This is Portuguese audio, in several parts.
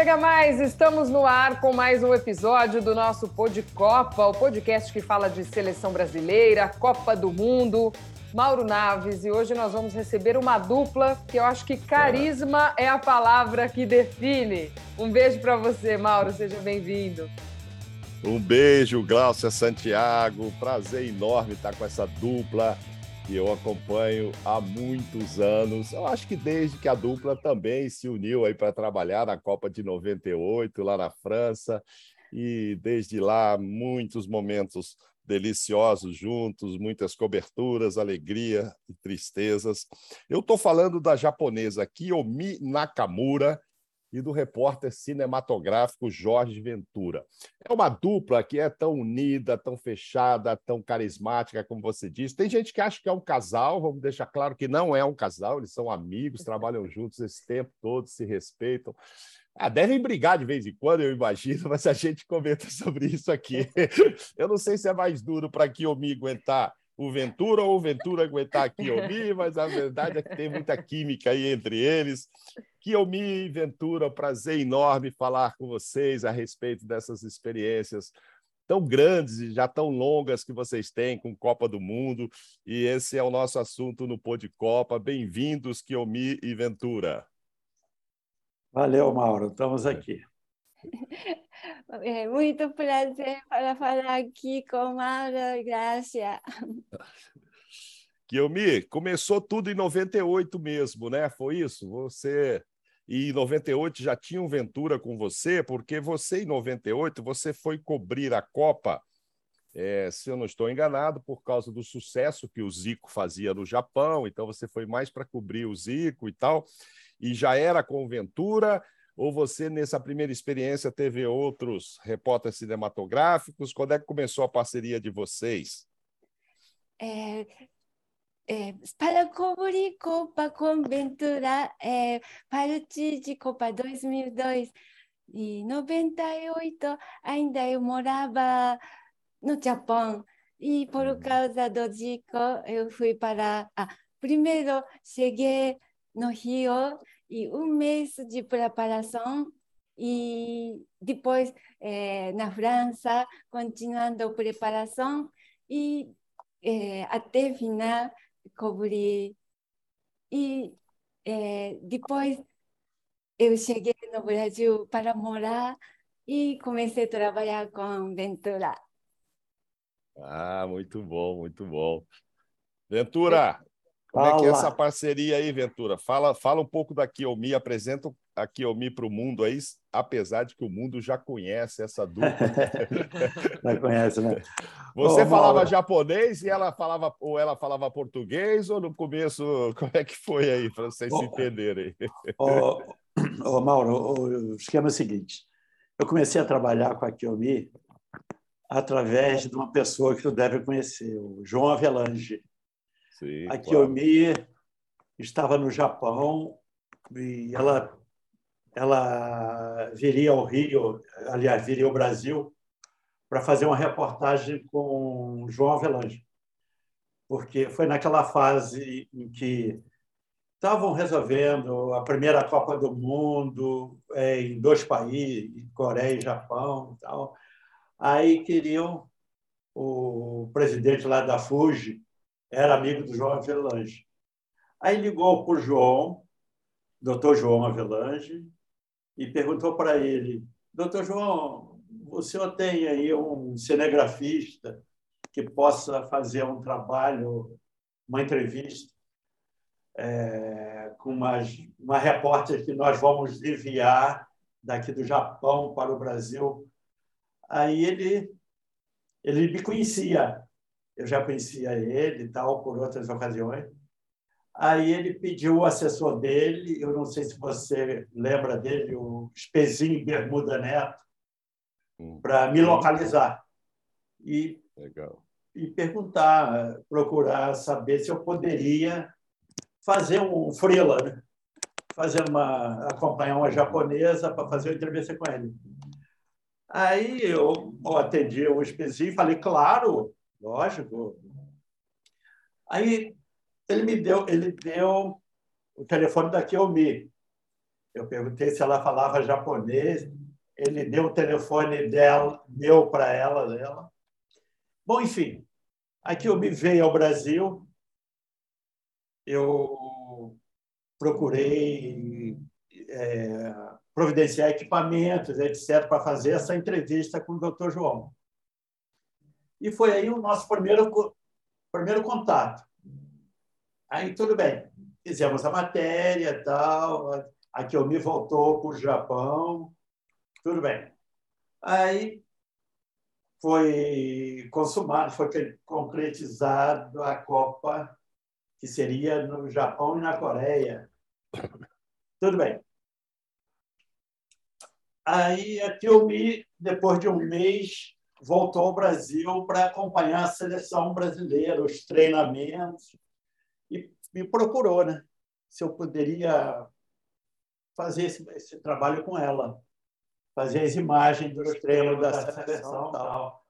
Chega mais, estamos no ar com mais um episódio do nosso Pod Copa, o podcast que fala de seleção brasileira, Copa do Mundo. Mauro Naves, e hoje nós vamos receber uma dupla que eu acho que carisma é a palavra que define. Um beijo para você, Mauro, seja bem-vindo. Um beijo, Glaucia Santiago. Prazer enorme estar com essa dupla que eu acompanho há muitos anos. Eu acho que desde que a dupla também se uniu aí para trabalhar na Copa de 98 lá na França e desde lá muitos momentos deliciosos juntos, muitas coberturas, alegria e tristezas. Eu estou falando da japonesa Kiyomi Nakamura, e do repórter cinematográfico Jorge Ventura. É uma dupla que é tão unida, tão fechada, tão carismática, como você disse. Tem gente que acha que é um casal, vamos deixar claro que não é um casal, eles são amigos, trabalham juntos esse tempo todo, se respeitam. Ah, devem brigar de vez em quando, eu imagino, mas a gente comenta sobre isso aqui. Eu não sei se é mais duro para Kiyomi aguentar o Ventura ou o Ventura aguentar a Kiyomi, mas a verdade é que tem muita química aí entre eles. Kiyomi e Ventura, prazer enorme falar com vocês a respeito dessas experiências tão grandes e já tão longas que vocês têm com Copa do Mundo. E esse é o nosso assunto no Pô de Copa. Bem-vindos, Kiyomi e Ventura. Valeu, Mauro. Estamos aqui. É muito prazer para falar aqui com Mauro Gracia. Guilherme, começou tudo em 98 mesmo, né? Foi isso? Você e em 98 já tinha um Ventura com você, porque você em 98 você foi cobrir a Copa, é, se eu não estou enganado, por causa do sucesso que o Zico fazia no Japão, então você foi mais para cobrir o Zico e tal, e já era com o Ventura ou você, nessa primeira experiência, teve outros repórteres cinematográficos? Quando é que começou a parceria de vocês? É, é, para cobrir Copa com Ventura, é, parte de Copa 2002 e 98, ainda eu morava no Japão. E por uhum. causa do Zico, eu fui para. Ah, primeiro, cheguei no Rio e um mês de preparação e depois eh, na França continuando a preparação e eh, até final cobrir e eh, depois eu cheguei no Brasil para morar e comecei a trabalhar com Ventura. Ah, muito bom, muito bom. Ventura, como é que é essa parceria aí, Ventura? Fala, fala um pouco da Kiyomi, apresenta a Kiyomi para o mundo aí, apesar de que o mundo já conhece essa dupla. já conhece, né? Você falava Mauro. japonês e ela falava, ou ela falava português, ou no começo, como é que foi aí, para vocês se entenderem? Ô, ô, Mauro, o esquema é o seguinte, eu comecei a trabalhar com a Kiyomi através de uma pessoa que tu deve conhecer, o João Avelange. Sim, a Kiyomi claro. estava no Japão e ela, ela viria ao Rio, aliás, viria ao Brasil para fazer uma reportagem com João Avelange. Porque foi naquela fase em que estavam resolvendo a primeira Copa do Mundo é, em dois países, Coreia e Japão. E tal. Aí queriam o presidente lá da Fuji era amigo do João Avelange. Aí ligou para o João, doutor João Avelange, e perguntou para ele: Doutor João, o senhor tem aí um cinegrafista que possa fazer um trabalho, uma entrevista é, com uma, uma repórter que nós vamos enviar daqui do Japão para o Brasil? Aí ele, ele me conhecia, eu já conhecia ele e tal por outras ocasiões. Aí ele pediu o assessor dele, eu não sei se você lembra dele, o Espezinho Bermuda Neto, hum. para me localizar e, Legal. e perguntar, procurar saber se eu poderia fazer um freela, né? fazer uma acompanhar uma japonesa para fazer uma entrevista com ele. Aí eu atendi o Espezinho e falei, claro, Lógico. Aí ele me deu, ele deu o telefone da Kiyomi. Eu perguntei se ela falava japonês. Ele deu o telefone dela, deu para ela, dela. Bom, enfim, eu me veio ao Brasil. Eu procurei é, providenciar equipamentos, etc., para fazer essa entrevista com o Dr. João. E foi aí o nosso primeiro, primeiro contato. Aí, tudo bem, fizemos a matéria tal, a Kiomi voltou para o Japão, tudo bem. Aí foi consumado, foi concretizado a Copa, que seria no Japão e na Coreia. Tudo bem. Aí a Kiomi, depois de um mês, voltou ao Brasil para acompanhar a seleção brasileira, os treinamentos me procurou, né? Se eu poderia fazer esse, esse trabalho com ela, fazer as imagens dos treinos da seleção e tal.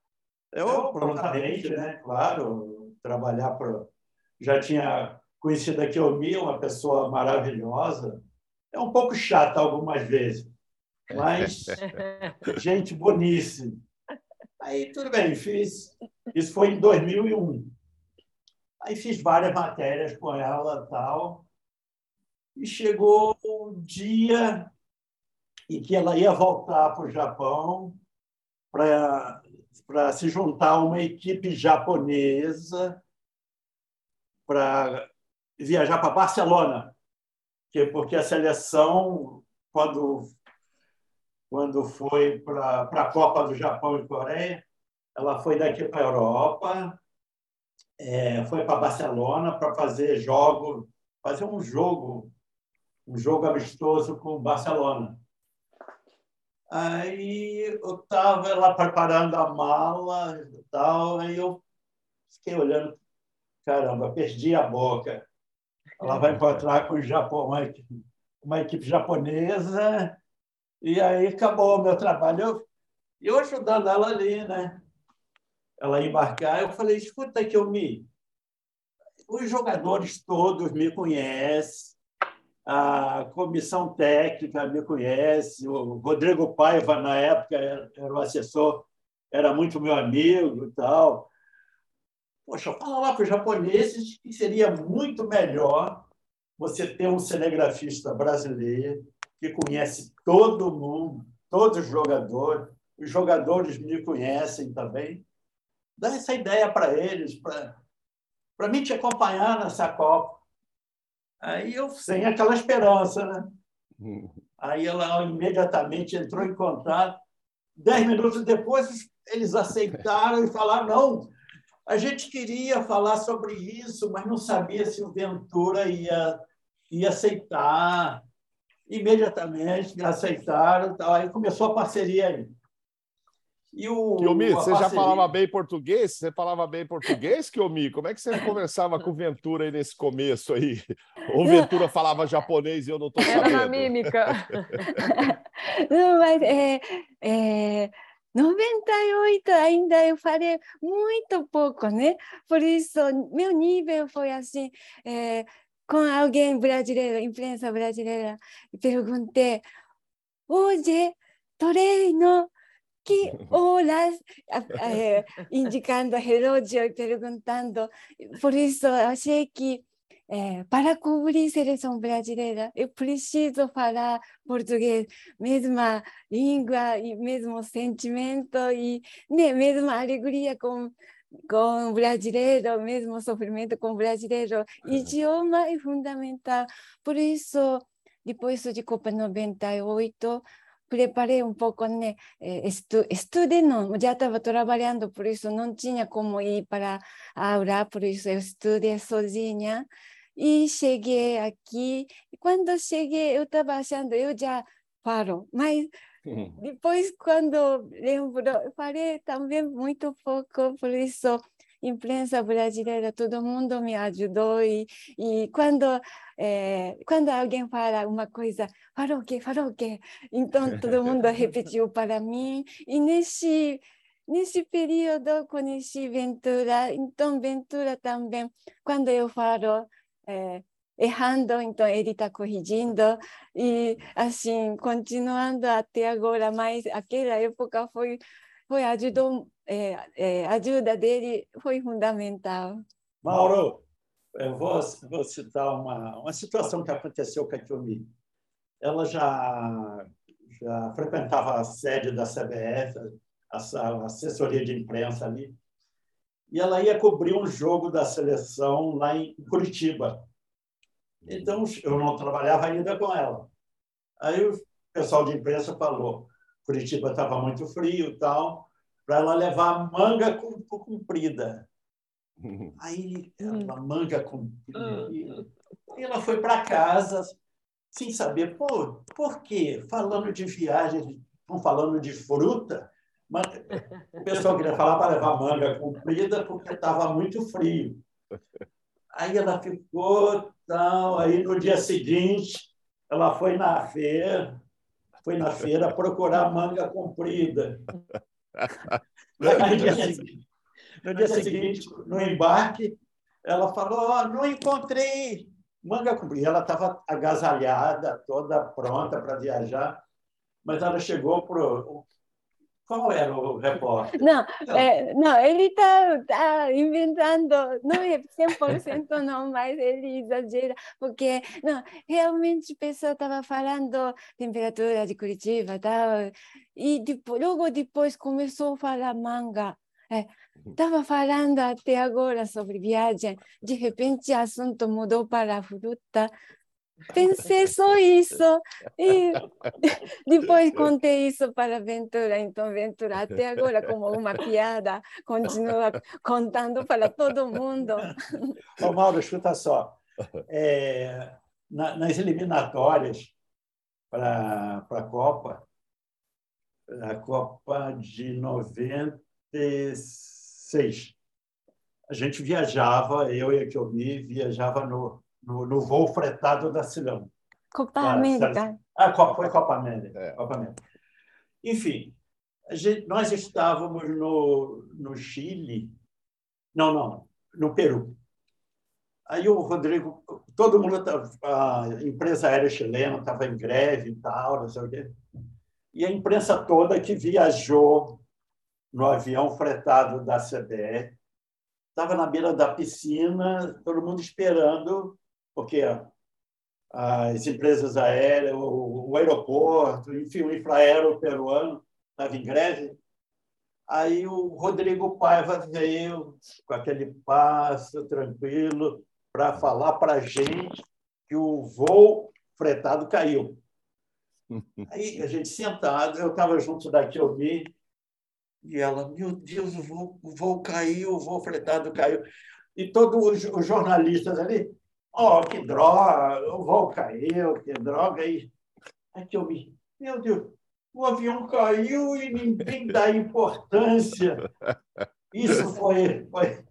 Eu, prontamente, né? Claro, trabalhar para. Já tinha conhecido a Kiomi, uma pessoa maravilhosa. É um pouco chata algumas vezes, mas gente boníssima. Aí, tudo bem, fiz. Isso foi em 2001. Aí fiz várias matérias com ela tal. E chegou um dia em que ela ia voltar para o Japão para se juntar a uma equipe japonesa para viajar para Barcelona, que porque a seleção quando quando foi para a Copa do Japão e Coreia, ela foi daqui para a Europa é, foi para Barcelona para fazer jogo, fazer um jogo, um jogo amistoso com o Barcelona. Aí eu estava lá preparando a mala e tal, aí eu fiquei olhando, caramba, perdi a boca. Ela vai encontrar com o Japão, uma equipe, uma equipe japonesa, e aí acabou o meu trabalho. Eu, eu ajudando ela ali, né? ela embarcar, eu falei, escuta que eu me... Os jogadores todos me conhecem, a comissão técnica me conhece, o Rodrigo Paiva, na época, era o assessor, era muito meu amigo e tal. Poxa, fala lá para os japoneses que seria muito melhor você ter um cinegrafista brasileiro que conhece todo mundo, todos os jogadores, os jogadores me conhecem também, dá essa ideia para eles, para mim te acompanhar nessa Copa. Aí eu, sem aquela esperança, né? Aí ela imediatamente entrou em contato. Dez minutos depois, eles aceitaram e falaram: não, a gente queria falar sobre isso, mas não sabia se o Ventura ia, ia aceitar. Imediatamente aceitaram. Tal. Aí começou a parceria aí. E o. Kiomi, você já falava bem português? Você falava bem português, Kiomi? Como é que você conversava com o Ventura aí nesse começo aí? Ou Ventura falava japonês e eu não estou sabendo? Era na mímica. não, mas é, é, 98 ainda eu falei muito pouco, né? Por isso, meu nível foi assim. É, com alguém brasileiro, imprensa brasileira, perguntei: hoje, treino que horas eh, indicando relógio e perguntando. Por isso, achei que eh, para cobrir a seleção brasileira, eu preciso falar português, mesma língua e mesmo sentimento e né, mesma alegria com com brasileiro, mesmo sofrimento com brasileiro. Idioma é fundamental. Por isso, depois de Copa 98, preparei um pouco, né? Estu, estudei não, já estava trabalhando, por isso não tinha como ir para a aula, por isso eu estudei sozinha. E cheguei aqui, e quando cheguei, eu estava achando, eu já falo, mas depois, quando lembro, falei também muito pouco, por isso imprensa brasileira, todo mundo me ajudou e, e quando é, quando alguém fala uma coisa, falou o quê, falou o quê, então todo mundo repetiu para mim e nesse nesse período conheci Ventura, então Ventura também, quando eu falo é, errando, então ele está corrigindo e assim continuando até agora. Mas aquela época foi foi ajudou é, é, ajuda dele foi fundamental. Mauro, eu vou, vou citar uma, uma situação que aconteceu com a Kiomi. Ela já, já frequentava a sede da CBF, a, a assessoria de imprensa ali, e ela ia cobrir um jogo da seleção lá em Curitiba. Então, eu não trabalhava ainda com ela. Aí o pessoal de imprensa falou, Curitiba estava muito frio e tal, para ela levar manga comprida. Aí, ela manga comprida. E ela foi para casa sem saber, pô, por quê? Falando de viagem, estão falando de fruta, mas o pessoal queria falar para levar manga comprida porque estava muito frio. Aí ela ficou tal, aí no dia seguinte ela foi na feira, foi na feira procurar manga comprida. Aí, no, dia seguinte, no dia seguinte, no embarque, ela falou: oh, não encontrei manga comprida. Ela estava agasalhada, toda pronta para viajar, mas ela chegou para qual era o repórter? Não, é, não ele está tá inventando, não é 100% não, mas ele exagera, porque não, realmente a pessoa estava falando temperatura de Curitiba tal, e depois, logo depois começou a falar manga. Estava é, falando até agora sobre viagem, de repente o assunto mudou para fruta, Pensei só isso. E depois contei isso para Ventura. Então, Ventura, até agora, como uma piada, continua contando para todo mundo. Ô, Mauro, escuta só. É, na, nas eliminatórias para a Copa, a Copa de 96, a gente viajava, eu e a Kiomi, viajava no, no, no voo fretado da Silão. Copa ah, América. Ah, foi Copa América. É. Copa América. Enfim, gente, nós estávamos no, no Chile, não, não, no Peru. Aí o Rodrigo, todo mundo, a empresa aérea chilena estava em greve e tal, não sei o quê. E a imprensa toda que viajou no avião fretado da CBE estava na beira da piscina, todo mundo esperando porque as empresas aéreas, o, aeroporto, enfim, o infraero peruano estava em greve. Aí o Rodrigo Paiva veio com aquele passo tranquilo para falar para a gente que o voo fretado caiu. Aí a gente sentado, eu estava junto da Kiomi, e ela, meu Deus, o voo, o voo caiu, o voo fretado caiu. E todos os jornalistas ali, Oh, que droga, o voo caiu, que droga. Aí que eu vi, meu Deus, o avião caiu e ninguém dá importância. Isso foi, foi,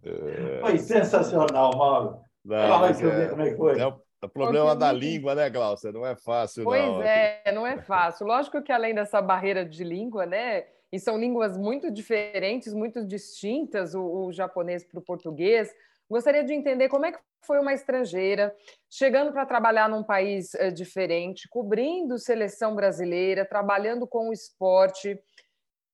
foi sensacional, Mauro. Não, Fala que é, como é que foi. É o problema da língua, né, Glaucia? Não é fácil, pois não. Pois é, não é fácil. Lógico que além dessa barreira de língua, né? E são línguas muito diferentes, muito distintas, o, o japonês para o português. Gostaria de entender como é que foi uma estrangeira chegando para trabalhar num país eh, diferente, cobrindo seleção brasileira, trabalhando com o esporte.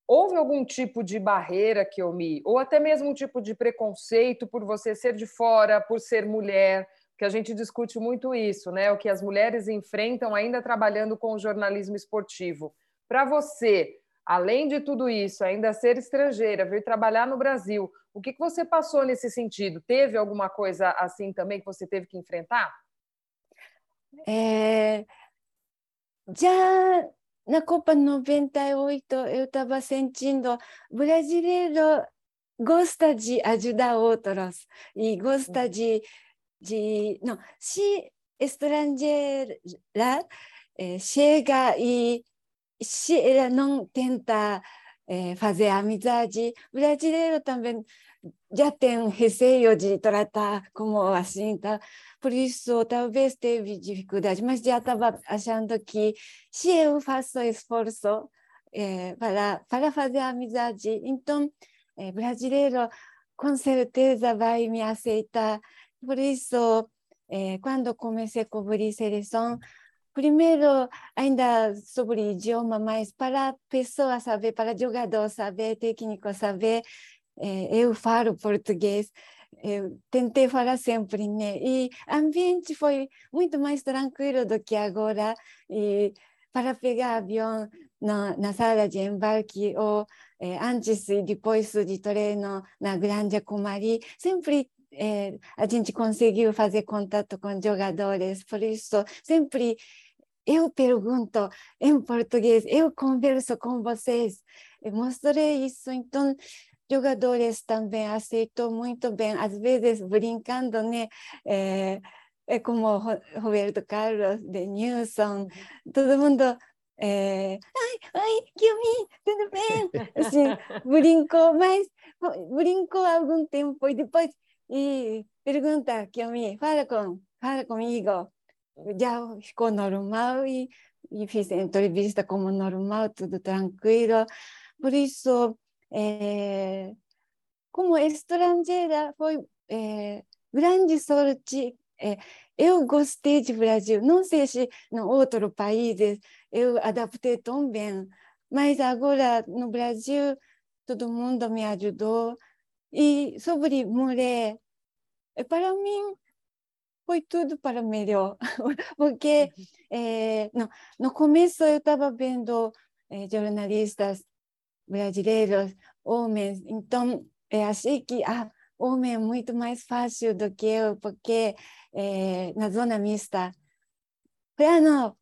Houve algum tipo de barreira que eu me, ou até mesmo um tipo de preconceito por você ser de fora, por ser mulher, que a gente discute muito isso, né? O que as mulheres enfrentam ainda trabalhando com o jornalismo esportivo. Para você, além de tudo isso, ainda ser estrangeira, vir trabalhar no Brasil, o que, que você passou nesse sentido? Teve alguma coisa assim também que você teve que enfrentar? É, já na Copa 98 eu estava sentindo brasileiro gosta de ajudar outros e gosta de de não se estrangeira é, chega e se ela não tenta é, fazer amizade, brasileiro também já tem receio de tratar como assim, tá? Por isso, talvez teve dificuldade, mas já estava achando que se eu faço esforço é, para, para fazer amizade, então, é, brasileiro com certeza vai me aceitar. Por isso, é, quando comecei a cobrir seleção, primeiro ainda sobre idioma, mas para pessoa saber, para jogador saber, técnico saber, é, eu falo português, eu tentei falar sempre, né? E ambiente foi muito mais tranquilo do que agora. E para pegar avião na, na sala de embarque ou eh, antes e depois de treino na Grande Comari, sempre eh, a gente conseguiu fazer contato com jogadores, por isso sempre eu pergunto em português, eu converso com vocês, eu mostrei isso, então jogadores também aceitou muito bem, às vezes brincando, né? É, é como Roberto Carlos, de Nilson, todo mundo é, ai, ai, Kiyomi, tudo bem? Assim, brincou, mas brincou algum tempo e depois e pergunta, Kiyomi, fala, com, fala comigo. Já ficou normal e, e fiz entrevista como normal, tudo tranquilo. Por isso, é, como estrangeira, foi é, grande sorte. É, eu gostei de Brasil. Não sei se em outros países eu adaptei tão bem, mas agora no Brasil todo mundo me ajudou. E sobre mulher, para mim foi tudo para melhor, porque é, no, no começo eu estava vendo é, jornalistas brasileiros, homens. Então, é, achei que ah, homem é muito mais fácil do que eu, porque na zona mista. Falei, ah, não,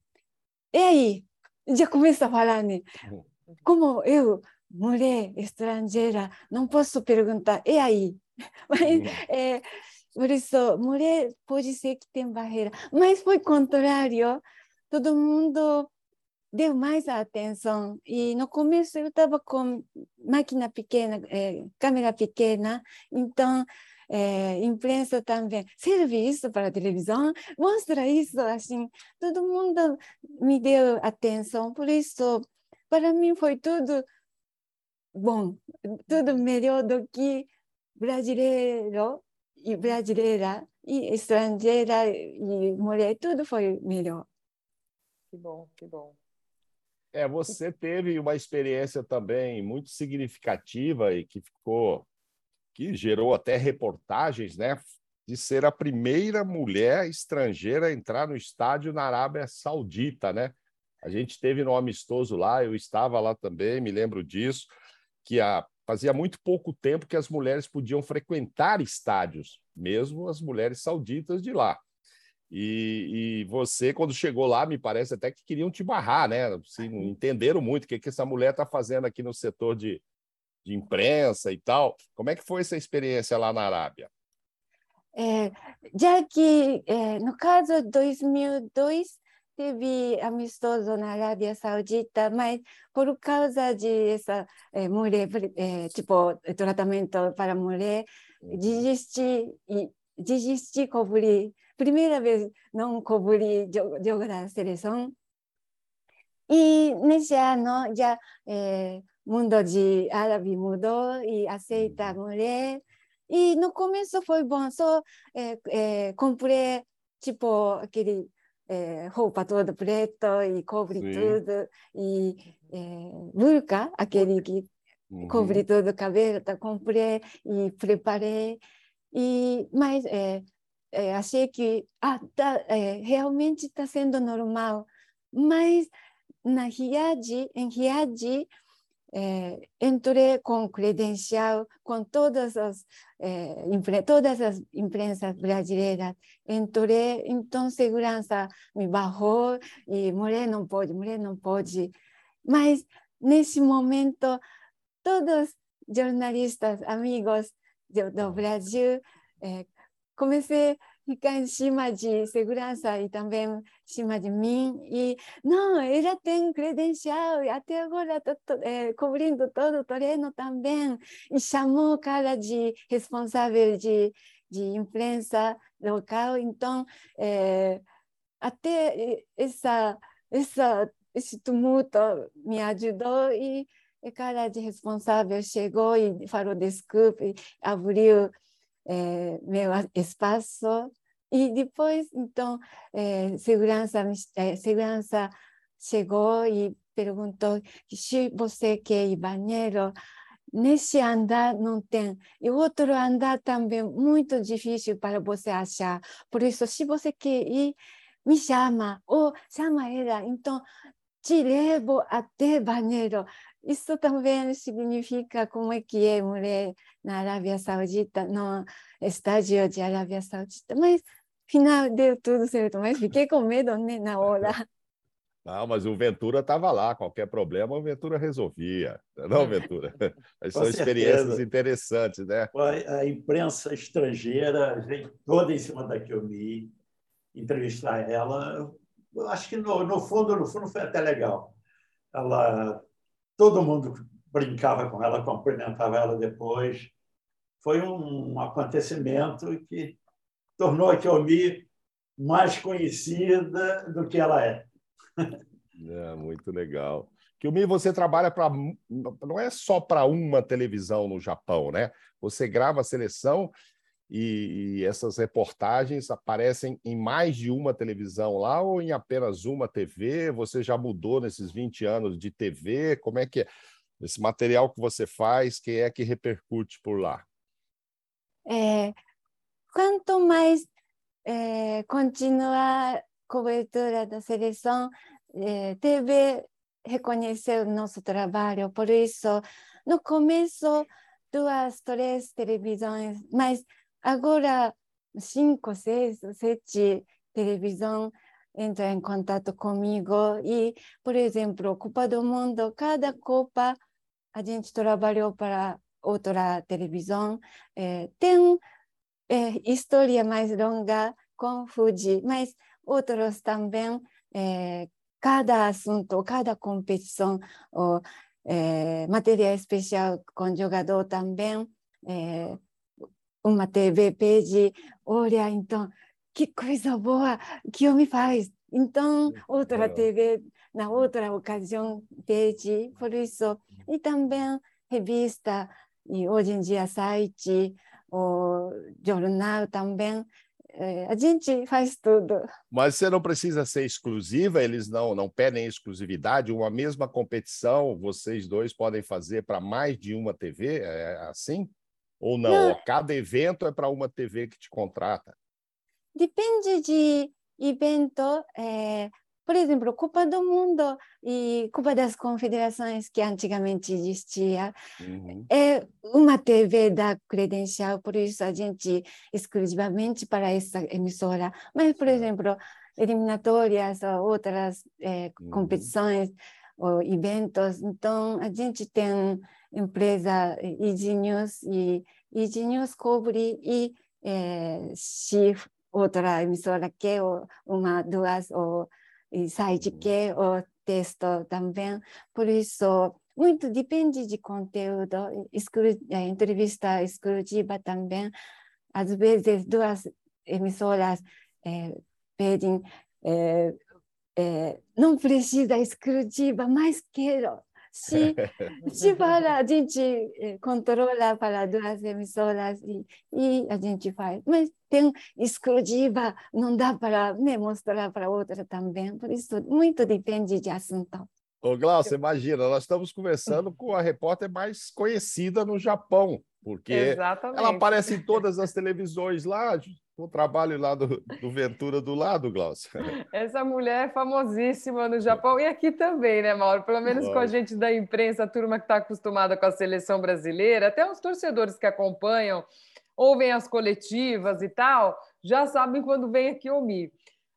e aí? Já começa a falar, né? Como eu, mulher estrangeira, não posso perguntar, e aí? Mas, é, por isso, mulher pode ser que tem barreira. Mas foi contrário. Todo mundo deu mais atenção. E no começo eu estava com máquina pequena, é, câmera pequena, então é, imprensa também. Serve isso para televisão? Mostra isso, assim. Todo mundo me deu atenção, por isso, para mim foi tudo bom, tudo melhor do que brasileiro brasileira e estrangeira e mulher, tudo foi melhor. Que bom, que bom. É, você teve uma experiência também muito significativa e que ficou, que gerou até reportagens, né? De ser a primeira mulher estrangeira a entrar no estádio na Arábia Saudita, né? A gente teve no amistoso lá, eu estava lá também, me lembro disso, que a, fazia muito pouco tempo que as mulheres podiam frequentar estádios, mesmo as mulheres sauditas de lá. E, e, você, quando chegou lá, me parece até que queriam te barrar, né? Assim, não entenderam muito o que, que essa mulher está fazendo aqui no setor de, de imprensa e tal. Como é que foi essa experiência lá na Arábia? É, já que, é, no caso, 2002, teve amistoso na Arábia Saudita, mas por causa de essa é, mulher, é, tipo, tratamento para mulher, uhum. desisti, desisti cobrir primeira vez não cobri jogo da seleção. E nesse ano já é, mundo de árabe mudou e aceita a mulher. E no começo foi bom, só é, é, comprei tipo aquele é, roupa toda preta e cobre Sim. tudo e é, burka, aquele que uhum. cobre todo o cabelo, tá, comprei e preparei. E mas é, é, achei que ah, tá, é, realmente está sendo normal, mas na Riad, em Riad, entrei com credencial, com todas as, é, todas as imprensas brasileiras, entrei, então segurança me barrou e mulher não pode, mulher não pode. Mas nesse momento, todos jornalistas, amigos do, do Brasil, é, comecei a ficar em cima de segurança e também em cima de mim. E, não, ela tem credencial, até agora está é, cobrindo todo o treino também. E chamou o cara de responsável de, de imprensa local. Então, é, até essa, essa, esse tumulto me ajudou e o cara de responsável chegou e falou desculpe, abriu é, meu espaço E depois, então, é, segurança, é, segurança chegou e perguntou se você quer ir banheiro. Nesse andar não tem. E outro andar também muito difícil para você achar. Por isso, se você quer ir, me chama, ou chama ela. Então, te levo até banheiro. Isso também significa como é que é mulher na Arábia Saudita, no estádio de Arábia Saudita. Mas, final, deu tudo certo. Mas fiquei com medo né, na hora. Não, mas o Ventura estava lá, qualquer problema o Ventura resolvia. Não, Ventura? são experiências interessantes, né? A imprensa estrangeira vem toda em cima da Kiyomi, entrevistar ela. Eu acho que, no, no fundo, no fundo, foi até legal. Ela todo mundo brincava com ela, cumprimentava ela depois. Foi um acontecimento que tornou a Kiyomi mais conhecida do que ela é. É, muito legal. Kiyomi, você trabalha para. Não é só para uma televisão no Japão, né? Você grava a seleção e, e, essas reportagens aparecem em mais de uma televisão lá ou em apenas uma TV? Você já mudou nesses 20 anos de TV? Como é que é? Esse material que você faz, quem é que repercute por lá? É, quanto mais é, a cobertura da seleção, é, TV reconheceu nosso trabalho, por isso, no começo, duas, três televisões, mas Agora, cinco, seis, sete televisão entra em contato comigo e, por exemplo, Copa do Mundo, cada Copa a gente trabalhou para outra televisão. É, tem é, história mais longa com Fuji, mas outros também, é, cada assunto, cada competição, ou, material especial com jogador também, uma TV pede, olha, então, que coisa boa que eu me faz. Então, outra TV, na outra ocasião, pede, por isso. E também revista, e hoje em dia site, o jornal também. É, a gente faz tudo. Mas você não precisa ser exclusiva, eles não, não pedem exclusividade. Uma mesma competição, vocês dois podem fazer para mais de uma TV, é assim? Ou não? não. Cada evento é para uma TV que te contrata? Depende de evento. É, por exemplo, Copa do Mundo e Copa das Confederações, que antigamente existia, uhum. é uma TV da credencial, por isso a gente exclusivamente para essa emissora. Mas, por exemplo, eliminatórias ou outras é, uhum. competições ou eventos, então a gente tem empresa Easy News e Easy News cobre e é, se outra emissora quer uma, duas ou site quer o texto também. Por isso, muito depende de conteúdo, exclu é, entrevista exclusiva também. Às vezes, duas emissoras é, pedem, é, é, não precisa exclusiva, mas quero se, se para, a gente eh, controla para duas emissoras e, e a gente faz. Mas tem exclusiva, não dá para né, mostrar para outra também. Por isso, muito depende de assunto. Ô, Glaucio, imagina, nós estamos conversando com a repórter mais conhecida no Japão, porque Exatamente. ela aparece em todas as televisões lá, o trabalho lá do, do Ventura do lado, Glaucio. Essa mulher é famosíssima no Japão e aqui também, né, Mauro? Pelo menos com a gente da imprensa, a turma que está acostumada com a seleção brasileira, até os torcedores que acompanham, ouvem as coletivas e tal, já sabem quando vem a Kiyomi.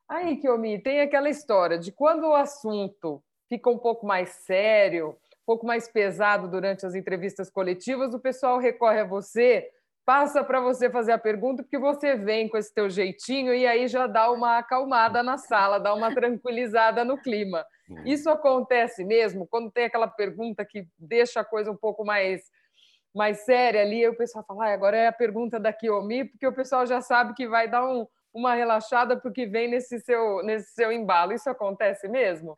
Aí, Kiyomi, tem aquela história de quando o assunto fica um pouco mais sério, um pouco mais pesado durante as entrevistas coletivas, o pessoal recorre a você passa para você fazer a pergunta, porque você vem com esse teu jeitinho e aí já dá uma acalmada na sala, dá uma tranquilizada no clima. Isso acontece mesmo quando tem aquela pergunta que deixa a coisa um pouco mais mais séria ali, o pessoal fala, ah, agora é a pergunta da Kiomi, porque o pessoal já sabe que vai dar um, uma relaxada porque vem nesse seu, nesse seu embalo. Isso acontece mesmo?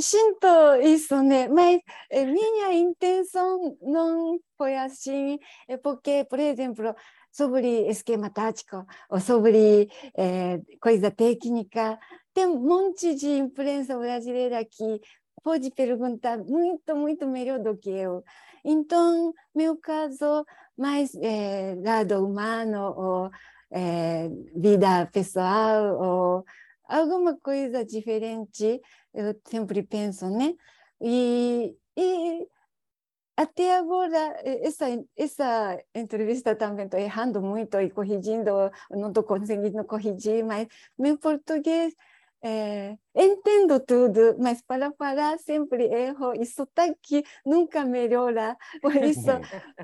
Sinto isso, né? Mas minha intenção não foi assim, porque, por exemplo, sobre esquema tático ou sobre é, coisa técnica. Tem um monte de imprensa brasileira que pode perguntar muito, muito melhor do que eu. Então, meu caso, mais é, lado humano ou é, vida pessoal ou alguma coisa diferente, eu sempre penso, né? E, e até agora, essa, essa entrevista também estou errando muito e corrigindo, não estou conseguindo corrigir, mas meu português é, entendo tudo, mas para falar sempre erro e sotaque nunca melhora. Por isso,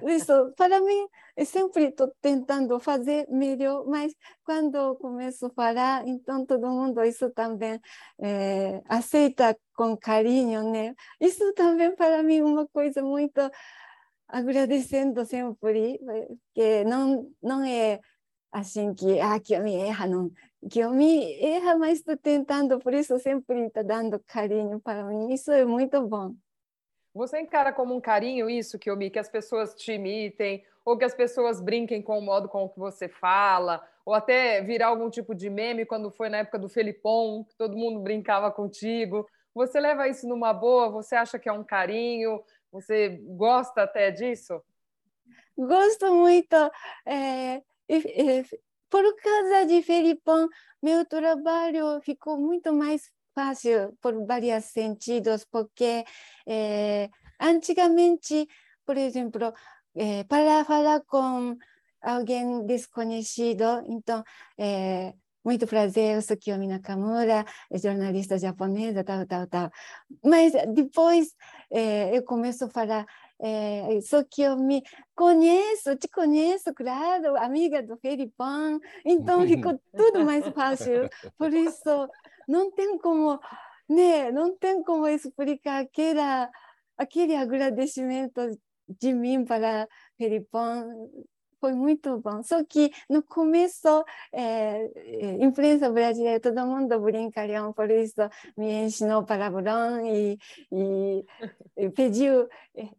isso para mim, sempre estou tentando fazer melhor, mas quando começo a falar, então todo mundo isso também é, aceita com carinho, né? Isso também para mim é uma coisa muito agradecendo sempre, que não, não é assim que, ah, que eu me erra, não que eu me erra, mas estou tentando, por isso sempre está dando carinho para mim. Isso é muito bom. Você encara como um carinho isso, me que as pessoas te imitem, ou que as pessoas brinquem com o modo com que você fala, ou até virar algum tipo de meme quando foi na época do Felipão, que todo mundo brincava contigo. Você leva isso numa boa? Você acha que é um carinho? Você gosta até disso? Gosto muito. É, por causa de Felipão, meu trabalho ficou muito mais fácil por vários sentidos, porque eh, antigamente, por exemplo, eh, para falar com alguém desconhecido, então, eh, muito prazer, eu sou Kiyomi Nakamura, jornalista japonesa, tal, tal, tal. Mas depois eu começo a falar é, só que eu me conheço, te conheço, claro, amiga do Felipão, então ficou tudo mais fácil. Por isso, não tem como, né, não tem como explicar aquela, aquele agradecimento de mim para Felipão foi muito bom. Só que no começo, é, imprensa brasileira, todo mundo brincalhão, por isso me ensinou palavrão e, e, pediu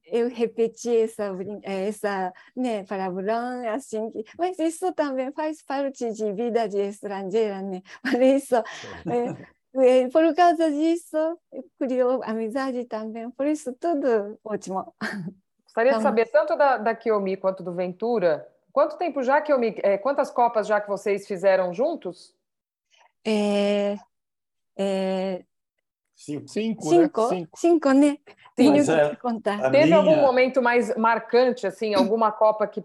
eu repetir essa, essa né, palavrão, assim que, mas isso também faz parte de vida de estrangeira, né? Por isso, é, por causa disso, criou amizade também, por isso tudo ótimo. Gostaria de saber tanto da, da Kiyomi quanto do Ventura. Quanto tempo já, Kiyomi? É, quantas Copas já que vocês fizeram juntos? É, é... Cinco. Cinco, cinco, né? Cinco, Cinco né? Tenho que é, contar. Teve minha... algum momento mais marcante, assim, alguma Copa que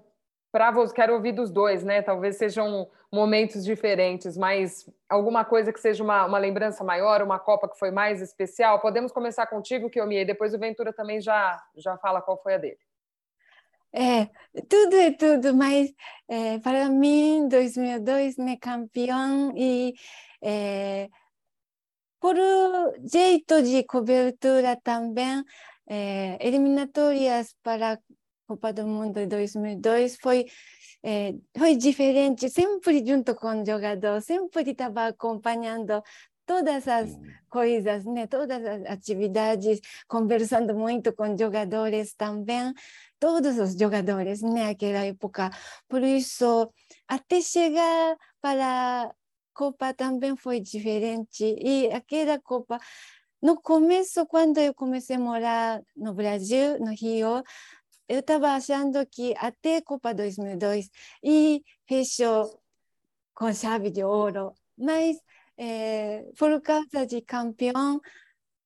para você quero ouvir dos dois, né? Talvez sejam momentos diferentes, mas alguma coisa que seja uma, uma lembrança maior, uma Copa que foi mais especial. Podemos começar contigo, Kiomi, e depois o Ventura também já já fala qual foi a dele. É, tudo é tudo, mas é, para mim, 2002, né, campeão e é, por jeito de cobertura também, é, eliminatórias para Copa do Mundo de 2002 foi é, foi diferente, sempre junto com o jogador, sempre estava acompanhando todas as coisas, né? todas as atividades, conversando muito com jogadores também, todos os jogadores naquela época. Por isso, até chegar para a Copa também foi diferente. E aquela Copa, no começo, quando eu comecei a morar no Brasil, no Rio, eu estava achando que até Copa 2002 e fechou com chave de ouro, mas é, por causa de campeão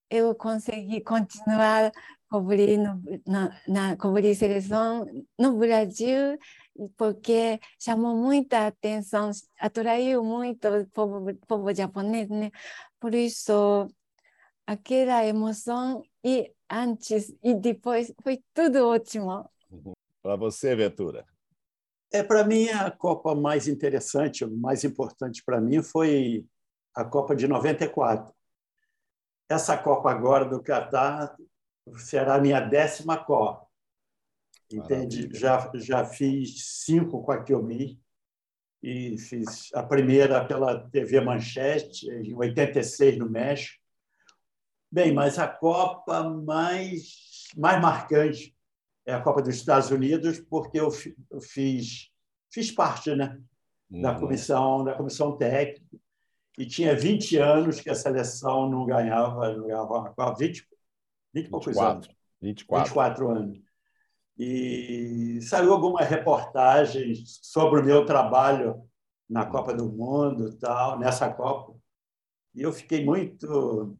eu consegui continuar cobrindo na, na cobrir seleção no Brasil porque chamou muita atenção, atraiu muito o povo, povo japonês, né? Por isso, aquela emoção e antes e depois foi tudo ótimo. Para você, Ventura. É para mim a Copa mais interessante, mais importante para mim foi a Copa de 94. Essa Copa agora do Catar será a minha décima Copa. Entende? Já já fiz cinco com a Kiomi e fiz a primeira pela TV Manchete em 86 no México Bem, mas a Copa mais, mais marcante é a Copa dos Estados Unidos, porque eu, fiz fiz parte né, da uhum. comissão da comissão técnica e tinha 20 anos que a seleção não ganhava, não ganhava 20, 20 e poucos anos. 24. 24 anos. E saiu alguma reportagem sobre o meu trabalho na Copa do Mundo, tal, nessa Copa. E eu fiquei muito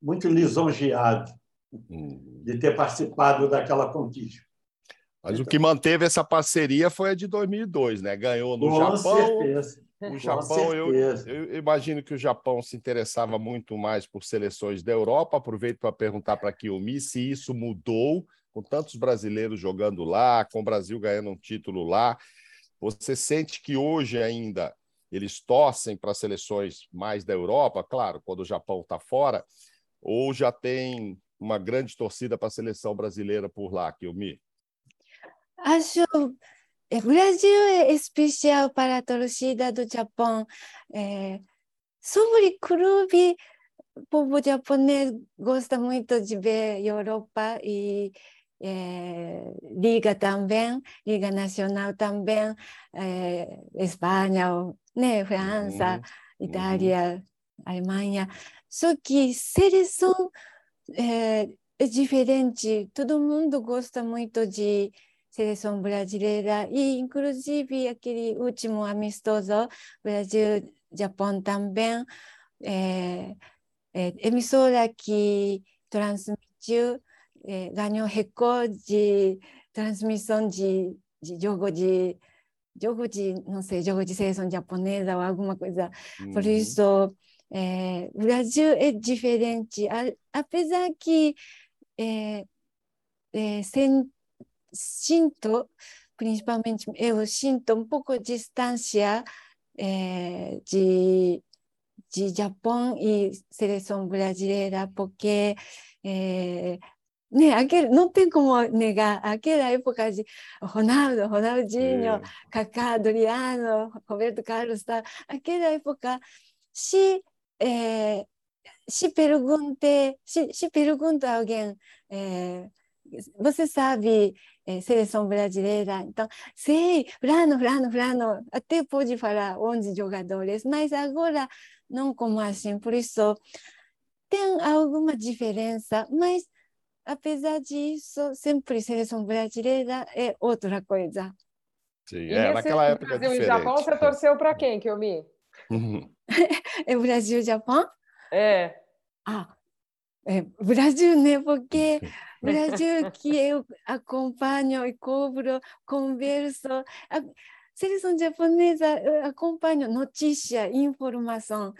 muito lisonjeado uhum. de ter participado daquela conquista. Mas o que manteve essa parceria foi a de 2002, né? Ganhou no Com Japão. Certeza. O Japão, eu, eu, imagino que o Japão se interessava muito mais por seleções da Europa. Aproveito para perguntar para a Kiyomi se isso mudou, com tantos brasileiros jogando lá, com o Brasil ganhando um título lá. Você sente que hoje ainda eles torcem para seleções mais da Europa, claro, quando o Japão está fora, ou já tem uma grande torcida para a seleção brasileira por lá, Kiyomi? Acho é, Brasil é especial para a torcida do Japão. É, sobre clube, o povo japonês gosta muito de ver Europa e é, Liga também, Liga Nacional também, é, Espanha, né, França, uhum. Itália, uhum. Alemanha. Só que seleção é, diferente, todo mundo gosta muito de seleção brasileira e inclusive aquele último amistoso Brasil Japão também é, é, emissora que transmitiu é, ganhou recorde de transmissão de, de jogo de jogo de não sei jogo de seleção japonesa ou alguma coisa uhum. por isso é, Brasil é diferente a, apesar que é, é, sem sinto, principalmente eu sinto um pouco de distância é, de, de Japão e seleção brasileira, porque é, né, aquele, não tem como negar aquela época de Ronaldo, Ronaldinho, é. Kaká, Adriano, Roberto Carlos, tá? aquela época, se, é, se pergunte, se, se pergunta alguém, é, você sabe é, seleção brasileira, então, sei, Flano, Flano, Flano, até pode falar 11 jogadores, mas agora não como assim, por isso tem alguma diferença, mas apesar disso, sempre seleção brasileira é outra coisa. Sim, é, naquela época Brasil diferente. e Japão, você torceu para quem, えブラジルジャパン？ええ。あえブラジルネボケブラジルキエアコンパニョイコーブロコンベルソあセレソンジャポネーザアコンパニョノチシアインフォルマソン。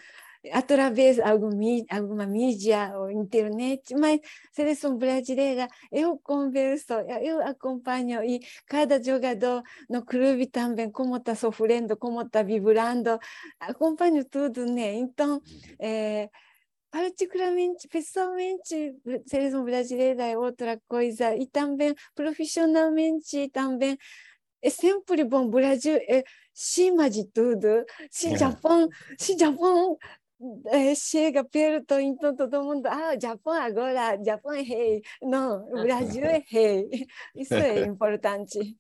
Através de alguma mídia ou internet, mas seleção brasileira eu converso, eu acompanho e cada jogador no clube também como está sofrendo, como está vibrando, acompanho tudo, né? Então, é, particularmente, pessoalmente, seleção brasileira é outra coisa e também profissionalmente também é sempre bom. Brasil é cima de tudo. Se Japão, se Japão chega perto, então todo mundo, ah, Japão agora, Japão é rei. Não, o Brasil é rei. Isso é importante.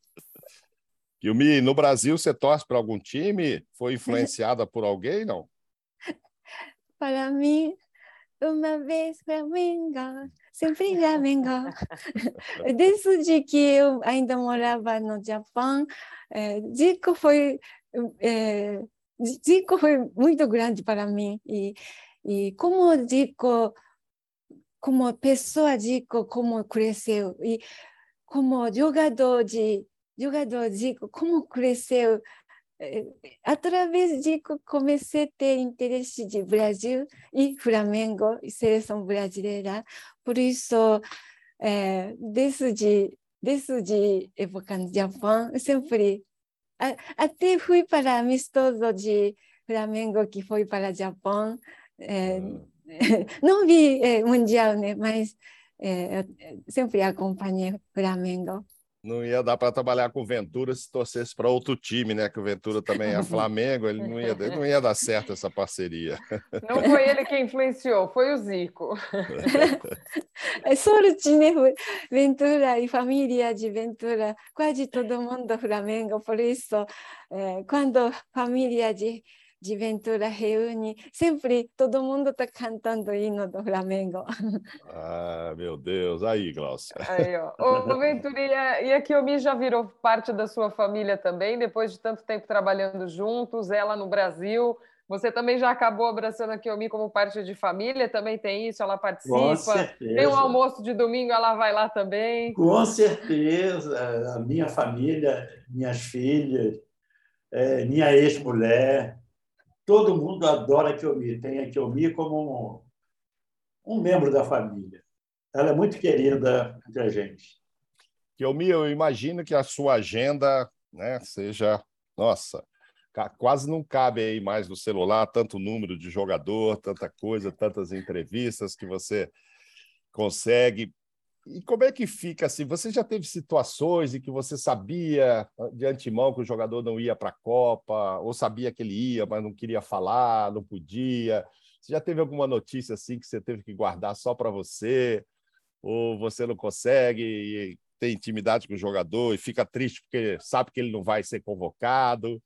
Yumi, no Brasil você torce para algum time? Foi influenciada por alguém, não? Para mim, uma vez Flamengo, sempre Flamengo. Desde que eu ainda morava no Japão, é, Zico foi é, Zico foi muito grande para mim e, e como Zico, como pessoa Zico, como cresceu e como jogador de jogador Zico, como cresceu através de comecei a ter interesse de Brasil e Flamengo e seleção brasileira. Por isso, é, desde, desde época no Japão, sempre, a, até fui para amistoso de Flamengo que foi para Japão. É, não vi é, mundial, né, mas é, sempre acompanhei Flamengo. Não ia dar para trabalhar com o Ventura se torcesse para outro time, né? Que o Ventura também é Flamengo, ele não ia, não ia dar certo essa parceria. Não foi ele que influenciou, foi o Zico. É sorte, né? Ventura e família de Ventura, quase todo mundo Flamengo, por isso, eh, quando família de de Ventura reúne, sempre todo mundo está cantando o hino do Flamengo. Ah, meu Deus. Aí, Glaucia. Aí, ó. O, o Venturinha, e a Kiomi já virou parte da sua família também, depois de tanto tempo trabalhando juntos, ela no Brasil. Você também já acabou abraçando a Kiomi como parte de família? Também tem isso? Ela participa? Com certeza. Tem um almoço de domingo, ela vai lá também? Com certeza. A minha família, minhas filhas, é, minha ex-mulher, todo mundo adora a Kiomi, tem a Kiomi como um, um membro da família. Ela é muito querida entre a gente. Kiomi, eu imagino que a sua agenda né, seja, nossa, quase não cabe aí mais no celular tanto número de jogador, tanta coisa, tantas entrevistas que você consegue. E como é que fica assim? Você já teve situações em que você sabia de antemão que o jogador não ia para a Copa, ou sabia que ele ia, mas não queria falar, não podia? Você já teve alguma notícia assim que você teve que guardar só para você? Ou você não consegue e tem intimidade com o jogador e fica triste porque sabe que ele não vai ser convocado?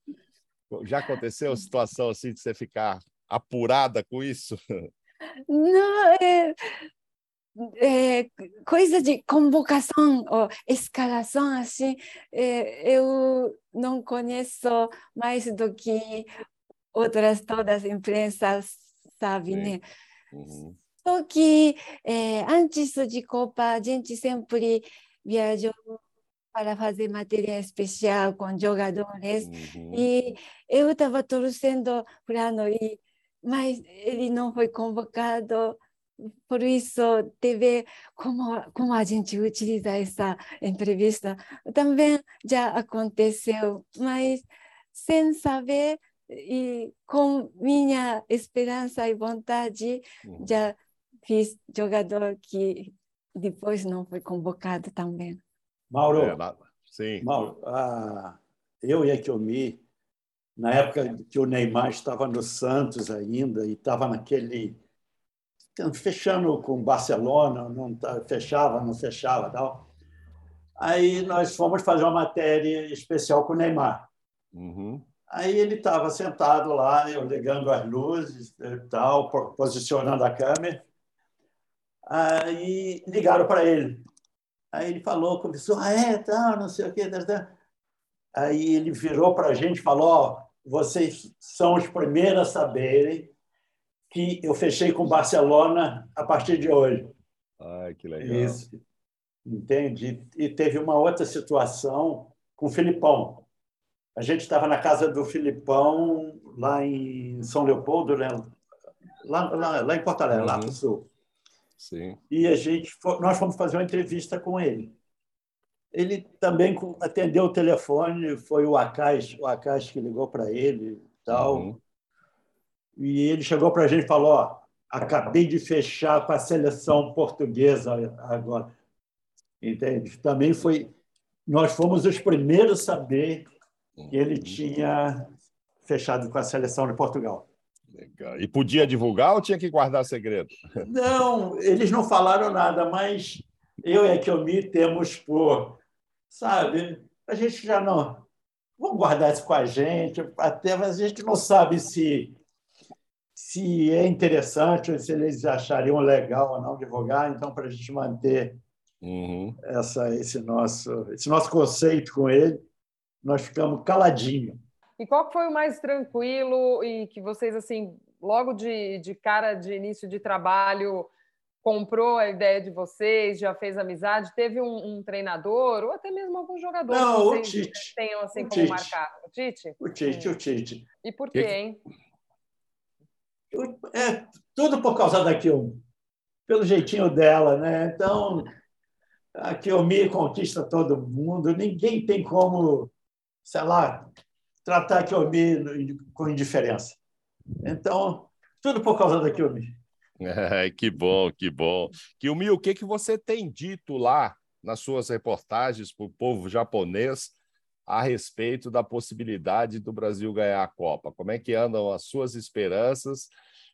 Já aconteceu situação assim de você ficar apurada com isso? Não, é, é, coisa de convocação ou escalação assim, é, eu não conheço mais do que outras todas as imprensas sabe, né? Uhum. Só que é, antes de Copa a gente sempre viajou para fazer matéria especial com jogadores uhum. e eu estava torcendo para não ir, mas ele não foi convocado por isso, teve como, como a gente utiliza essa entrevista. Também já aconteceu, mas sem saber e com minha esperança e vontade, uhum. já fiz jogador que depois não foi convocado também. Mauro, é, sim. Mauro ah, eu e a Kiomi, na época que o Neymar estava no Santos ainda e estava naquele fechando com Barcelona, não tá, fechava, não fechava, tal. Aí nós fomos fazer uma matéria especial com o Neymar. Uhum. Aí ele estava sentado lá, eu ligando as luzes, tal, posicionando a câmera. Aí ligaram para ele. Aí ele falou, começou, ah, é, tal, não sei o quê. Tal, tal. Aí ele virou para a gente e falou, ó, vocês são os primeiros a saberem que eu fechei com Barcelona a partir de hoje. Ai, que legal. Isso. Entende? E teve uma outra situação com o Filipão. A gente estava na casa do Filipão, lá em São Leopoldo, né? lá, lá, lá em Porto Alegre, uhum. lá no sul. Sim. E a gente, nós fomos fazer uma entrevista com ele. Ele também atendeu o telefone, foi o Acais, o Acais que ligou para ele, tal. Uhum. E ele chegou para a gente e falou: ó, acabei de fechar com a seleção portuguesa agora. Entende? Também foi. Nós fomos os primeiros a saber que ele tinha fechado com a seleção de Portugal. Legal. E podia divulgar ou tinha que guardar segredo? Não, eles não falaram nada, mas eu e a Kiomi temos por, sabe, a gente já não. Vamos guardar isso com a gente, até mas a gente não sabe se se é interessante ou se eles achariam legal ou não divulgar, então para a gente manter uhum. essa, esse nosso esse nosso conceito com ele, nós ficamos caladinho. E qual foi o mais tranquilo e que vocês assim logo de, de cara de início de trabalho comprou a ideia de vocês, já fez amizade, teve um, um treinador ou até mesmo algum jogador Não, que vocês o Tite. tenham assim o como Tite. marcar? O Tite? O Tite, hum. o Tite. E por quê, hein? É tudo por causa da Kiyomi, pelo jeitinho dela, né? Então, a Kiyomi conquista todo mundo, ninguém tem como, sei lá, tratar a Kiyomi com indiferença. Então, tudo por causa da Kiyomi. É, que bom, que bom. Kiyomi, o que, que você tem dito lá nas suas reportagens para o povo japonês a respeito da possibilidade do Brasil ganhar a Copa? Como é que andam as suas esperanças?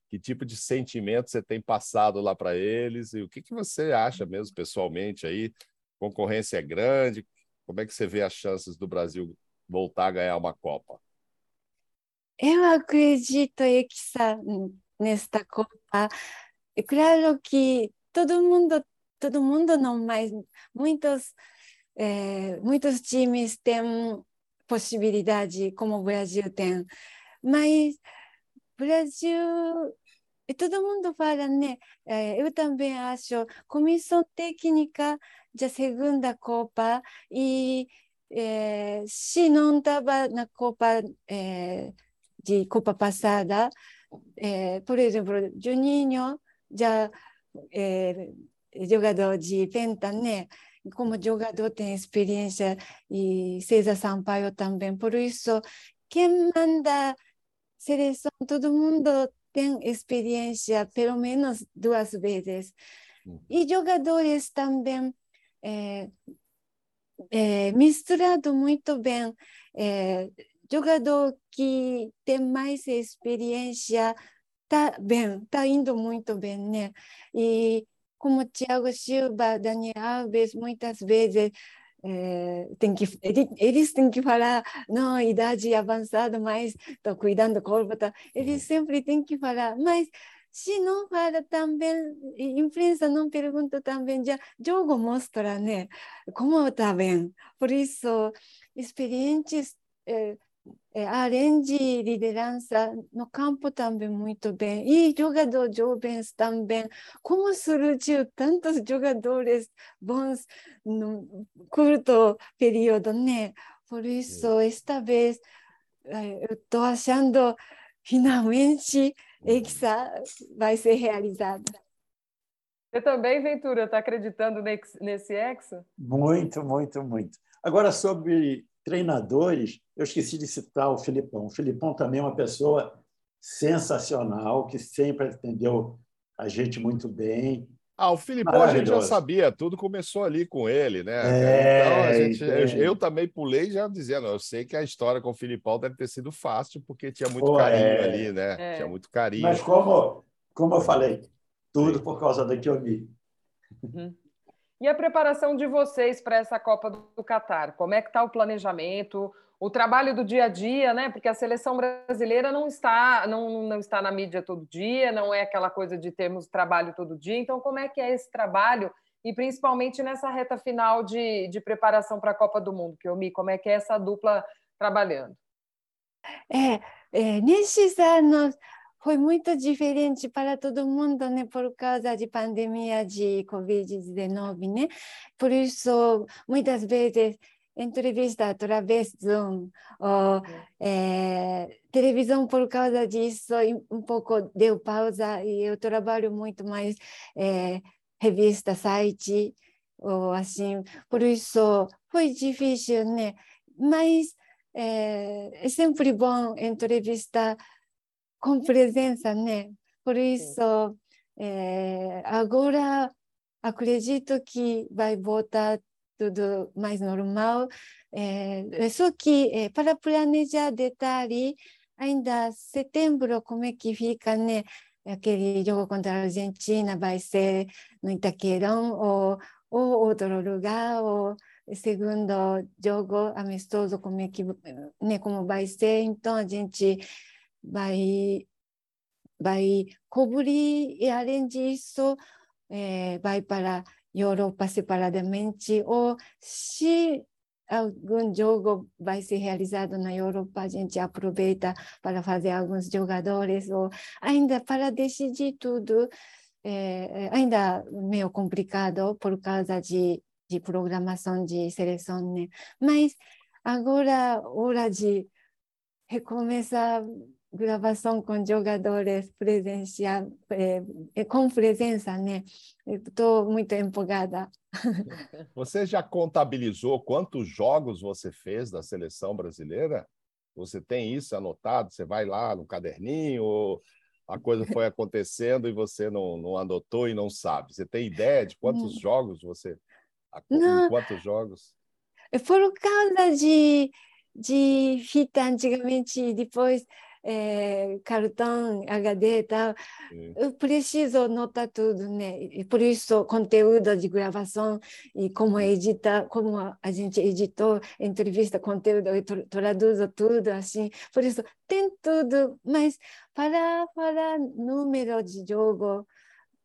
Que tipo de sentimento você tem passado lá para eles? E o que, que você acha mesmo pessoalmente aí? concorrência é grande? Como é que você vê as chances do Brasil voltar a ganhar uma Copa? Eu acredito, Exa, nesta Copa. É claro que todo mundo, todo mundo não, mas muitos, é, muitos times têm possibilidade, como o Brasil tem. Mas Brasil e todo mundo fala, né? É, eu também acho comissão técnica da segunda Copa e é, se não estava na Copa é, de Copa passada, é, por exemplo, Juninho já é, jogador de penta, né? Como jogador tem experiência e César Sampaio também, por isso quem manda seleção, todo mundo tem experiência pelo menos duas vezes. Uhum. E jogadores também é, é, misturado muito bem. É, jogador que tem mais experiência tá bem, tá indo muito bem, né? E como Thiago Silva, Daniel Alves, muitas vezes é, tem que, eles têm que falar, não, idade avançada, mas estou cuidando do corpo. Tá? Eles sempre têm que falar, mas se não fala também, imprensa não pergunta também, já jogo mostra, né? Como está bem. Por isso, experientes, é, é, além de liderança, no campo também muito bem. E jogadores jovens também. Como surgiu tantos jogadores bons no curto período, né? Por isso, esta vez, é, eu estou achando, finalmente, Exa vai ser realizada. Você também, Ventura, está acreditando nesse Hexa? Muito, muito, muito. Agora, sobre treinadores, eu esqueci de citar o Filipão. O Filipão também é uma pessoa sensacional, que sempre atendeu a gente muito bem. Ah, o Filipão a gente já sabia, tudo começou ali com ele, né? É, então, a gente, eu, eu, também pulei já dizendo, eu sei que a história com o Filipão deve ter sido fácil, porque tinha muito Pô, carinho é... ali, né? É. Tinha muito carinho. Mas como, como eu falei, tudo por causa da Kiomi. Uhum. E a preparação de vocês para essa Copa do Catar? Como é que está o planejamento, o trabalho do dia a dia, né? Porque a seleção brasileira não está, não, não está na mídia todo dia, não é aquela coisa de termos trabalho todo dia. Então, como é que é esse trabalho? E principalmente nessa reta final de, de preparação para a Copa do Mundo, que eu me como é que é essa dupla trabalhando? É, é, nesses anos foi muito diferente para todo mundo, né, por causa de pandemia de Covid-19, né? Por isso, muitas vezes, entrevista através do Zoom, ou é, televisão por causa disso, um pouco deu pausa e eu trabalho muito mais é, revista, site, ou assim, por isso foi difícil, né? Mas é, é sempre bom entrevistar com presença, né? Por isso, é, agora acredito que vai voltar tudo mais normal. É, só que é, para planejar detalhe, ainda setembro, como é que fica, né? Aquele jogo contra a Argentina vai ser no Itaquerão ou, ou outro lugar, ou segundo jogo amistoso, como é que, né, como vai ser. Então, a gente vai, vai cobrir e, além disso, é, vai para Europa separadamente, ou se algum jogo vai ser realizado na Europa, a gente aproveita para fazer alguns jogadores, ou ainda para decidir tudo, é, ainda meio complicado por causa de, de programação de seleção, né? Mas agora, hora de recomeçar gravação com jogadores presencial, é, com presença, né? Estou muito empolgada. Você já contabilizou quantos jogos você fez da seleção brasileira? Você tem isso anotado? Você vai lá no caderninho ou a coisa foi acontecendo e você não, não anotou e não sabe? Você tem ideia de quantos jogos você Não. Quantos jogos? Por causa de, de fita antigamente, depois é, cartão, HD e tal, eu preciso anotar tudo, né? E por isso, conteúdo de gravação e como editar, como a gente editou, entrevista, conteúdo, eu traduzo tudo, assim. Por isso, tem tudo, mas para, para número de jogo,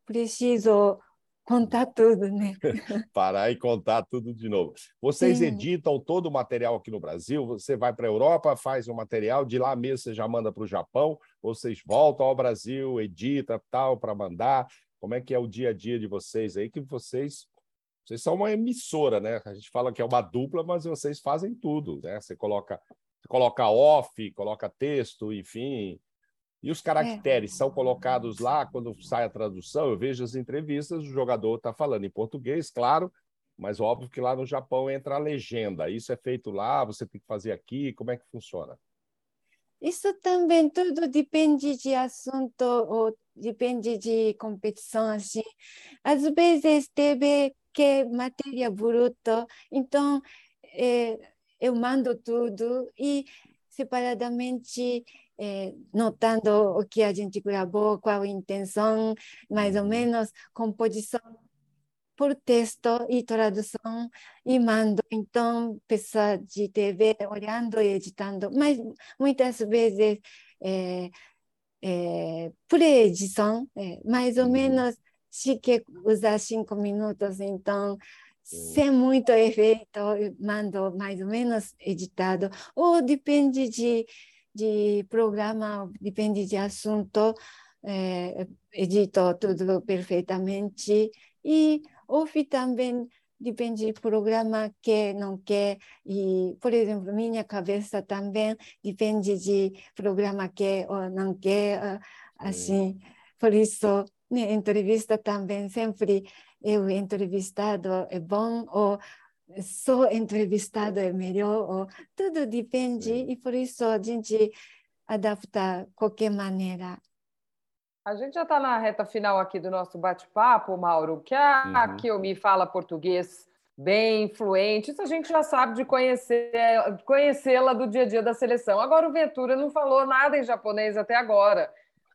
preciso contar tudo, né? Parar e contar tudo de novo. Vocês Sim. editam todo o material aqui no Brasil? Você vai para a Europa, faz o um material, de lá mesmo você já manda para o Japão, vocês voltam ao Brasil, edita tal para mandar. Como é que é o dia a dia de vocês aí? Que vocês vocês são uma emissora, né? A gente fala que é uma dupla, mas vocês fazem tudo, né? Você coloca, você coloca off, coloca texto, enfim, e os caracteres é. são colocados lá quando sai a tradução. Eu vejo as entrevistas, o jogador está falando em português, claro, mas óbvio que lá no Japão entra a legenda. Isso é feito lá, você tem que fazer aqui. Como é que funciona? Isso também tudo depende de assunto ou depende de competição assim. Às vezes teve que matéria bruta, então é, eu mando tudo e separadamente é, notando o que a gente gravou, qual a intenção, mais ou uhum. menos, composição por texto e tradução e mando. Então, pessoa de TV olhando e editando, mas muitas vezes é, é, por edição, é, mais ou uhum. menos, se quer usar cinco minutos, então sem muito efeito, mando mais ou menos editado, ou depende de de programa, depende de assunto, é, edito tudo perfeitamente. E houve também, depende de programa que não quer. E, por exemplo, minha cabeça também depende de programa que ou não quer. Assim, por isso, né, entrevista também sempre eu entrevistado é bom ou só entrevistado é melhor, ou, tudo depende, Sim. e por isso a gente adapta qualquer maneira. A gente já está na reta final aqui do nosso bate-papo, Mauro, que a, uhum. a Kiomi fala português bem fluente, isso a gente já sabe de conhecer, conhecê-la do dia a dia da seleção. Agora o Ventura não falou nada em japonês até agora.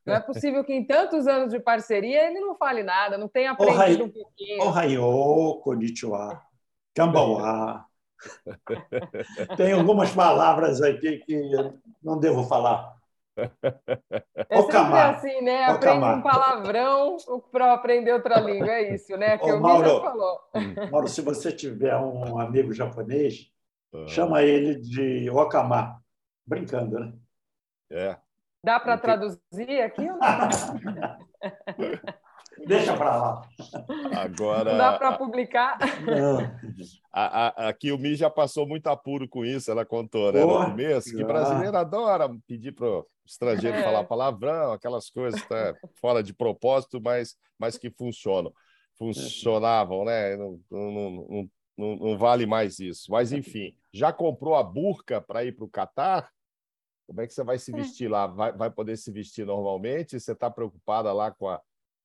Não é possível que em tantos anos de parceria ele não fale nada, não tenha aprendido um pouquinho. Ohayou, konnichiwa. Cambauá. Tem algumas palavras aqui que não devo falar. É Ocamar. assim, né? Aprende um palavrão para aprender outra língua, é isso, né? Que Ô, o Mauro, falou. Mauro, se você tiver um amigo japonês, ah. chama ele de Okamar. Brincando, né? É. Dá para traduzir aqui ou não? Deixa para lá. Agora. Não dá para publicar. A, a, a Kilmi já passou muito apuro com isso, ela contou, né? no começo, que brasileiro adora pedir para o estrangeiro é. falar palavrão, aquelas coisas tá, fora de propósito, mas, mas que funcionam. Funcionavam, né? Não, não, não, não, não vale mais isso. Mas, enfim, já comprou a burca para ir para o Catar? Como é que você vai se vestir lá? Vai, vai poder se vestir normalmente? Você está preocupada lá com a,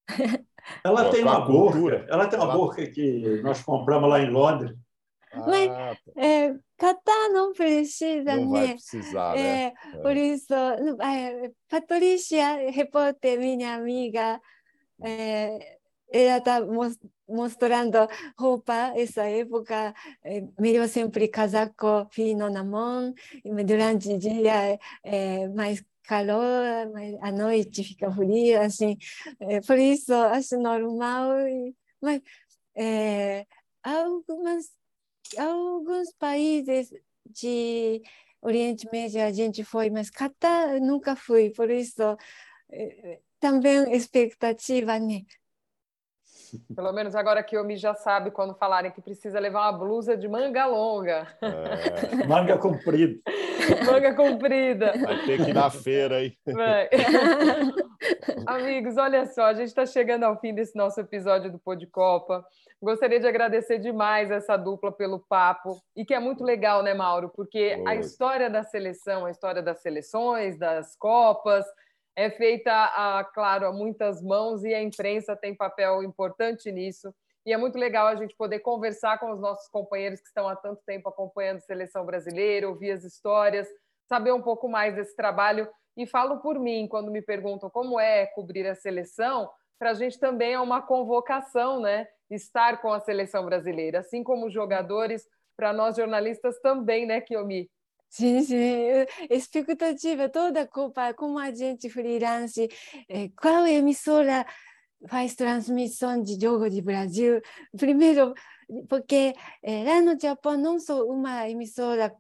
ela tem uma burca, ela tem uma ela... burca que nós compramos lá em Londres. Mas ah, tá. é, Catar não precisa, não né? vai precisar, né? É, por isso, é, Patrícia, repórter, minha amiga, é, ela está mostrando roupa, essa época, é, melhor sempre casaco fino na mão, durante o dia é, mais calor, mas à noite fica frio, assim, é, por isso acho normal, mas é, algumas, alguns países de Oriente Médio a gente foi, mas Catar nunca fui, por isso é, também expectativa, né? Pelo menos agora que o Mi já sabe quando falarem que precisa levar uma blusa de manga longa. É. manga comprida. manga comprida. Vai ter que ir na feira aí. Vai. Amigos, olha só, a gente está chegando ao fim desse nosso episódio do Pô de Copa. Gostaria de agradecer demais essa dupla pelo papo, e que é muito legal, né, Mauro? Porque Oi. a história da seleção, a história das seleções, das Copas, é feita, a, claro, a muitas mãos e a imprensa tem papel importante nisso. E é muito legal a gente poder conversar com os nossos companheiros que estão há tanto tempo acompanhando a seleção brasileira, ouvir as histórias, saber um pouco mais desse trabalho. E falo por mim, quando me perguntam como é cobrir a seleção, para a gente também é uma convocação, né? Estar com a seleção brasileira, assim como os jogadores, para nós jornalistas também, né, Kiomi? Sim, sim. Expectativa toda a Copa, como a gente freelance, qual emissora faz transmissão de jogo de Brasil? Primeiro, porque lá no Japão não só uma emissora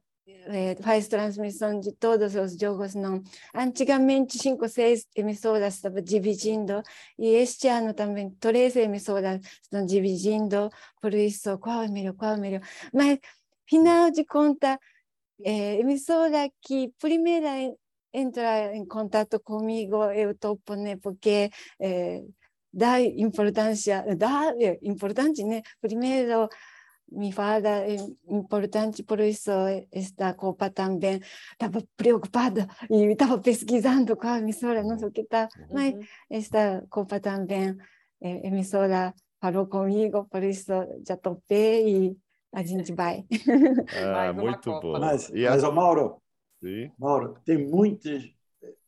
faz transmissão de todos os jogos, não. Antigamente, cinco, seis emissoras estavam dividindo, e este ano também, três emissoras estão dividindo, por isso, qual é melhor, qual é melhor. Mas, final de contas, é, emissora que primeira entra em contato comigo, eu topo, né, porque é, dá importância, dá é importante, né, primeiro me fala é importante, por isso esta Copa também estava preocupada e estava pesquisando qual emissora, não sei o que tá, mas esta Copa também, é, emissora falou comigo, por isso já topei e a gente vai. Ah, muito bom. Mas, e mas a... Mauro, Sim. Mauro, tem muitas,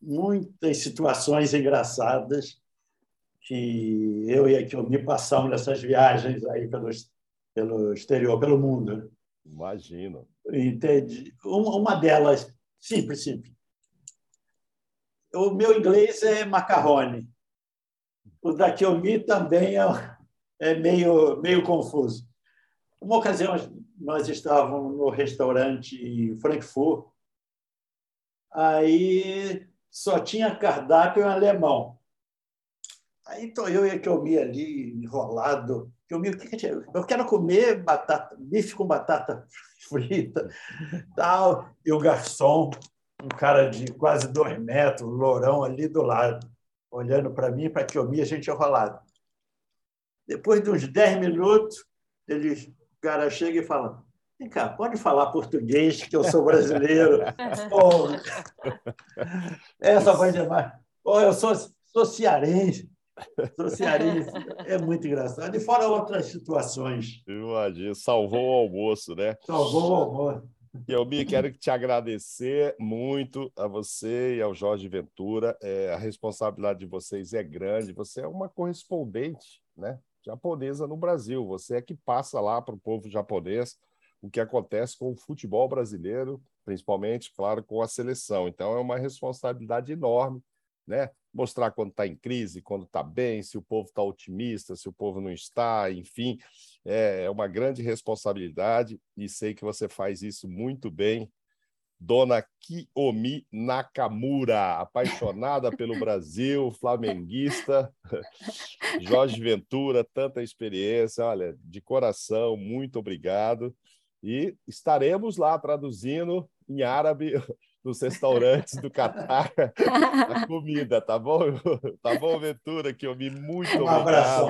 muitas situações engraçadas que eu e a Kiomi passamos nessas viagens aí pelos pelo exterior, pelo mundo. Imagino. Entende? Uma delas, simples, simples. O meu inglês é macarrone. O da Kiomi também é, é meio, meio confuso. Uma ocasião, nós estávamos no restaurante em Frankfurt, aí só tinha cardápio em alemão. Aí estou eu e a Kiomi ali, enrolado, eu, me, eu quero comer batata, bife com batata frita, tal. E o garçom, um cara de quase dois metros, lourão ali do lado, olhando para mim, para que eu me a gente enrolado. Depois de uns dez minutos, ele, o cara chega e fala: Vem cá, pode falar português, que eu sou brasileiro. Pô, essa vai demais. Pô, eu sou, sou cearense. Socialista é muito engraçado. E fora outras situações. Imagina, salvou o almoço, né? Salvou o almoço. Eu me quero te agradecer muito a você e ao Jorge Ventura. É, a responsabilidade de vocês é grande. Você é uma correspondente, né, japonesa no Brasil. Você é que passa lá para o povo japonês o que acontece com o futebol brasileiro, principalmente, claro, com a seleção. Então é uma responsabilidade enorme, né? mostrar quando está em crise, quando está bem, se o povo está otimista, se o povo não está, enfim, é, é uma grande responsabilidade e sei que você faz isso muito bem. Dona Kiyomi Nakamura, apaixonada pelo Brasil, flamenguista, Jorge Ventura, tanta experiência, olha, de coração, muito obrigado. E estaremos lá traduzindo em árabe nos restaurantes do Catar a comida, tá bom? Tá bom, Ventura, que eu me muito um obrigado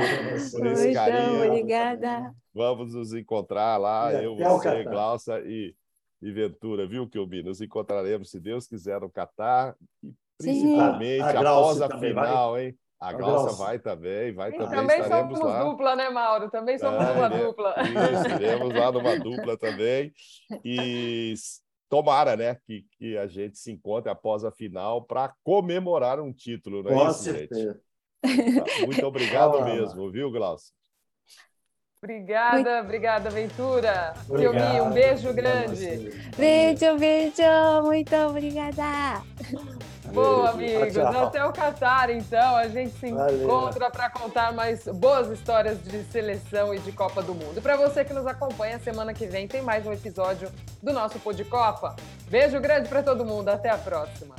por esse carinho. Obrigada. Vamos nos encontrar lá, eu, você, Glaucia e, e Ventura, viu, me nos encontraremos, se Deus quiser, no Catar e principalmente a, a após a final, vai. hein? A Glaucia vai também, vai também. Também somos lá. dupla, né, Mauro? Também somos é, uma dupla. Isso, iremos lá numa dupla também. E tomara, né, que, que a gente se encontre após a final para comemorar um título, não é Com isso, certeza. gente? Tá, muito obrigado mesmo, viu, Glaucio? Obrigada, muito... obrigada, Ventura. Obrigado, um beijo grande. Beijo, beijo, muito obrigada. Boa, amigos. Até o Catar, então. A gente se Valeu. encontra para contar mais boas histórias de seleção e de Copa do Mundo. E para você que nos acompanha, semana que vem tem mais um episódio do nosso Pô de Copa. Beijo grande para todo mundo. Até a próxima.